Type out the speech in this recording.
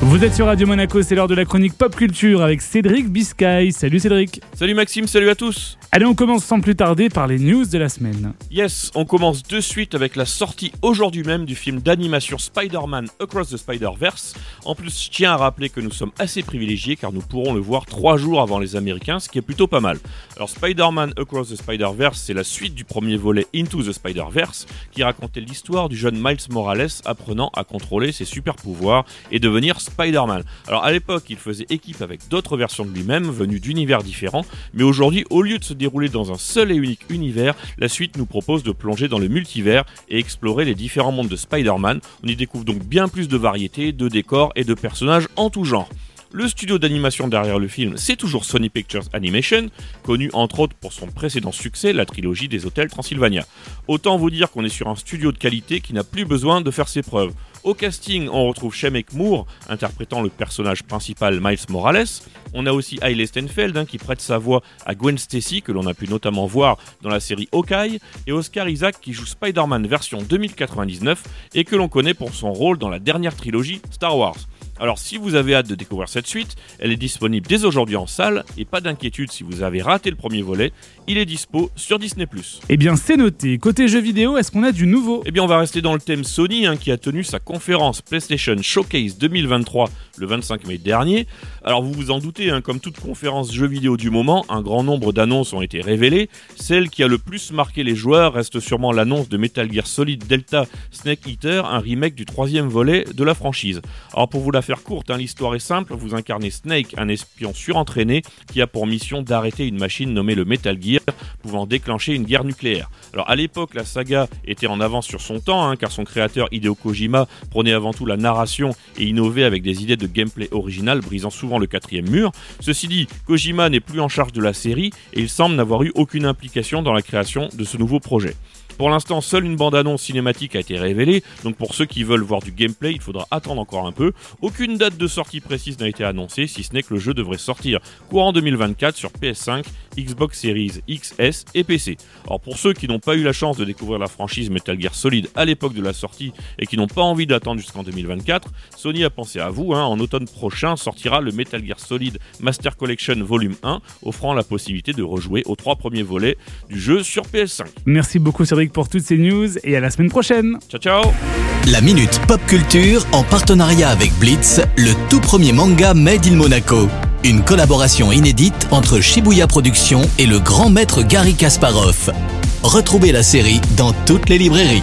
Vous êtes sur Radio Monaco, c'est l'heure de la chronique pop culture avec Cédric Biscay. Salut Cédric. Salut Maxime, salut à tous. Allez, on commence sans plus tarder par les news de la semaine. Yes, on commence de suite avec la sortie aujourd'hui même du film d'animation Spider-Man Across the Spider-Verse. En plus, je tiens à rappeler que nous sommes assez privilégiés car nous pourrons le voir trois jours avant les Américains, ce qui est plutôt pas mal. Alors Spider-Man Across the Spider-Verse, c'est la suite du premier volet Into the Spider-Verse qui racontait l'histoire du jeune Miles Morales apprenant à contrôler ses super pouvoirs et devenir Spider-Man. Alors à l'époque, il faisait équipe avec d'autres versions de lui-même venues d'univers différents, mais aujourd'hui, au lieu de se dérouler dans un seul et unique univers, la suite nous propose de plonger dans le multivers et explorer les différents mondes de Spider-Man. On y découvre donc bien plus de variétés, de décors et de personnages en tout genre. Le studio d'animation derrière le film, c'est toujours Sony Pictures Animation, connu entre autres pour son précédent succès, la trilogie des hôtels Transylvania. Autant vous dire qu'on est sur un studio de qualité qui n'a plus besoin de faire ses preuves. Au casting, on retrouve Shemek Moore, interprétant le personnage principal Miles Morales. On a aussi Hailey Steinfeld, hein, qui prête sa voix à Gwen Stacy, que l'on a pu notamment voir dans la série Hawkeye, et Oscar Isaac, qui joue Spider-Man version 2099, et que l'on connaît pour son rôle dans la dernière trilogie Star Wars. Alors si vous avez hâte de découvrir cette suite, elle est disponible dès aujourd'hui en salle et pas d'inquiétude si vous avez raté le premier volet, il est dispo sur Disney ⁇ Eh bien c'est noté, côté jeux vidéo, est-ce qu'on a du nouveau? Eh bien on va rester dans le thème Sony hein, qui a tenu sa conférence PlayStation Showcase 2023 le 25 mai dernier. Alors vous vous en doutez, hein, comme toute conférence jeux vidéo du moment, un grand nombre d'annonces ont été révélées. Celle qui a le plus marqué les joueurs reste sûrement l'annonce de Metal Gear Solid Delta Snake Eater, un remake du troisième volet de la franchise. Alors pour vous la faire courte, hein, l'histoire est simple, vous incarnez Snake, un espion surentraîné qui a pour mission d'arrêter une machine nommée le Metal Gear, pouvant déclencher une guerre nucléaire. Alors à l'époque, la saga était en avance sur son temps, hein, car son créateur Hideo Kojima prenait avant tout la narration et innovait avec des idées de gameplay original, brisant souvent le quatrième mur. Ceci dit, Kojima n'est plus en charge de la série et il semble n'avoir eu aucune implication dans la création de ce nouveau projet. Pour l'instant, seule une bande-annonce cinématique a été révélée, donc pour ceux qui veulent voir du gameplay, il faudra attendre encore un peu. Aucune date de sortie précise n'a été annoncée, si ce n'est que le jeu devrait sortir courant 2024 sur PS5, Xbox Series XS et PC. Alors pour ceux qui n'ont pas eu la chance de découvrir la franchise Metal Gear Solid à l'époque de la sortie et qui n'ont pas envie d'attendre jusqu'en 2024, Sony a pensé à vous, hein. en automne prochain sortira le Metal Gear Solid Master Collection Volume 1, offrant la possibilité de rejouer aux trois premiers volets du jeu sur PS5. Merci beaucoup Cédric pour toutes ces news et à la semaine prochaine. Ciao ciao La Minute Pop Culture en partenariat avec Blitz, le tout premier manga Made in Monaco. Une collaboration inédite entre Shibuya Productions et le grand maître Gary Kasparov. Retrouvez la série dans toutes les librairies.